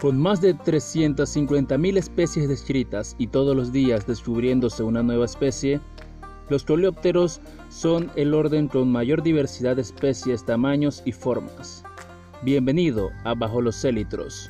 Con más de 350.000 especies descritas y todos los días descubriéndose una nueva especie, los coleópteros son el orden con mayor diversidad de especies, tamaños y formas. Bienvenido a Bajo los Célitros.